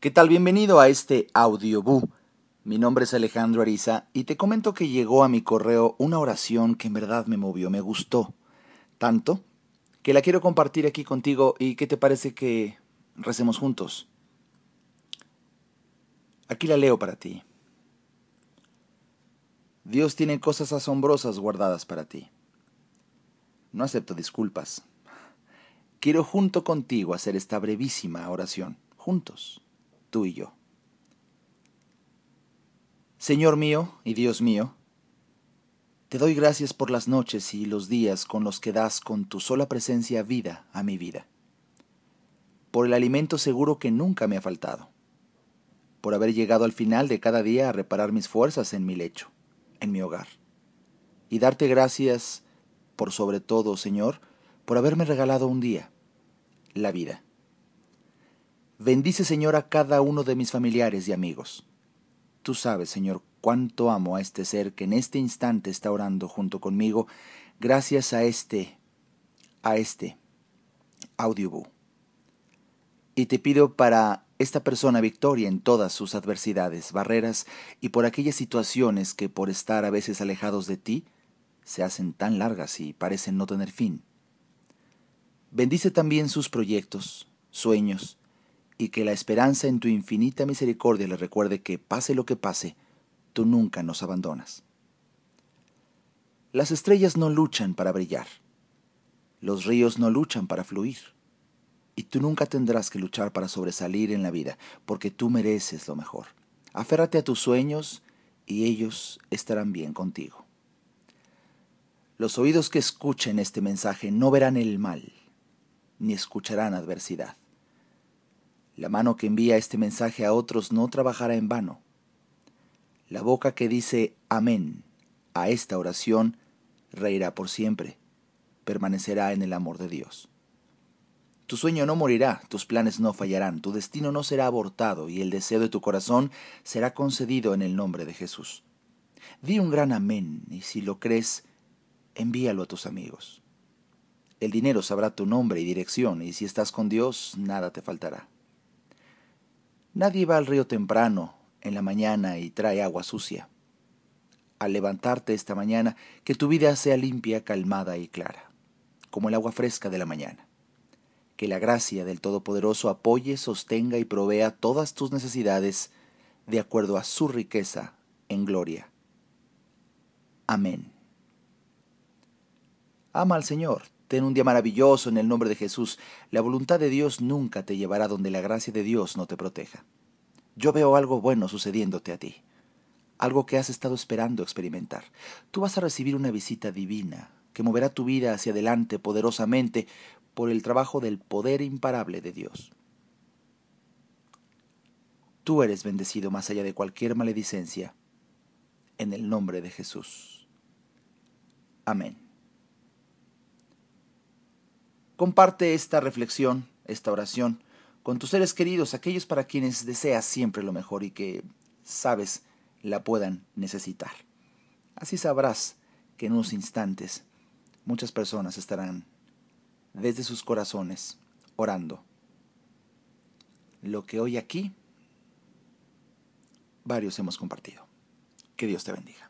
¿Qué tal? Bienvenido a este audioboo. Mi nombre es Alejandro Ariza y te comento que llegó a mi correo una oración que en verdad me movió, me gustó tanto que la quiero compartir aquí contigo y ¿qué te parece que recemos juntos? Aquí la leo para ti. Dios tiene cosas asombrosas guardadas para ti. No acepto disculpas. Quiero junto contigo hacer esta brevísima oración, juntos tú y yo. Señor mío y Dios mío, te doy gracias por las noches y los días con los que das con tu sola presencia vida a mi vida, por el alimento seguro que nunca me ha faltado, por haber llegado al final de cada día a reparar mis fuerzas en mi lecho, en mi hogar, y darte gracias por sobre todo, Señor, por haberme regalado un día, la vida. Bendice, Señor, a cada uno de mis familiares y amigos. Tú sabes, Señor, cuánto amo a este ser que en este instante está orando junto conmigo, gracias a este, a este audiobook. Y te pido para esta persona victoria en todas sus adversidades, barreras y por aquellas situaciones que por estar a veces alejados de ti, se hacen tan largas y parecen no tener fin. Bendice también sus proyectos, sueños, y que la esperanza en tu infinita misericordia le recuerde que, pase lo que pase, tú nunca nos abandonas. Las estrellas no luchan para brillar, los ríos no luchan para fluir, y tú nunca tendrás que luchar para sobresalir en la vida, porque tú mereces lo mejor. Aférrate a tus sueños y ellos estarán bien contigo. Los oídos que escuchen este mensaje no verán el mal, ni escucharán adversidad. La mano que envía este mensaje a otros no trabajará en vano. La boca que dice amén a esta oración reirá por siempre, permanecerá en el amor de Dios. Tu sueño no morirá, tus planes no fallarán, tu destino no será abortado y el deseo de tu corazón será concedido en el nombre de Jesús. Di un gran amén y si lo crees, envíalo a tus amigos. El dinero sabrá tu nombre y dirección y si estás con Dios, nada te faltará. Nadie va al río temprano en la mañana y trae agua sucia. Al levantarte esta mañana, que tu vida sea limpia, calmada y clara, como el agua fresca de la mañana. Que la gracia del Todopoderoso apoye, sostenga y provea todas tus necesidades de acuerdo a su riqueza en gloria. Amén. Ama al Señor, ten un día maravilloso en el nombre de Jesús. La voluntad de Dios nunca te llevará donde la gracia de Dios no te proteja. Yo veo algo bueno sucediéndote a ti, algo que has estado esperando experimentar. Tú vas a recibir una visita divina que moverá tu vida hacia adelante poderosamente por el trabajo del poder imparable de Dios. Tú eres bendecido más allá de cualquier maledicencia, en el nombre de Jesús. Amén. Comparte esta reflexión, esta oración, con tus seres queridos, aquellos para quienes deseas siempre lo mejor y que sabes la puedan necesitar. Así sabrás que en unos instantes muchas personas estarán desde sus corazones orando. Lo que hoy aquí varios hemos compartido. Que Dios te bendiga.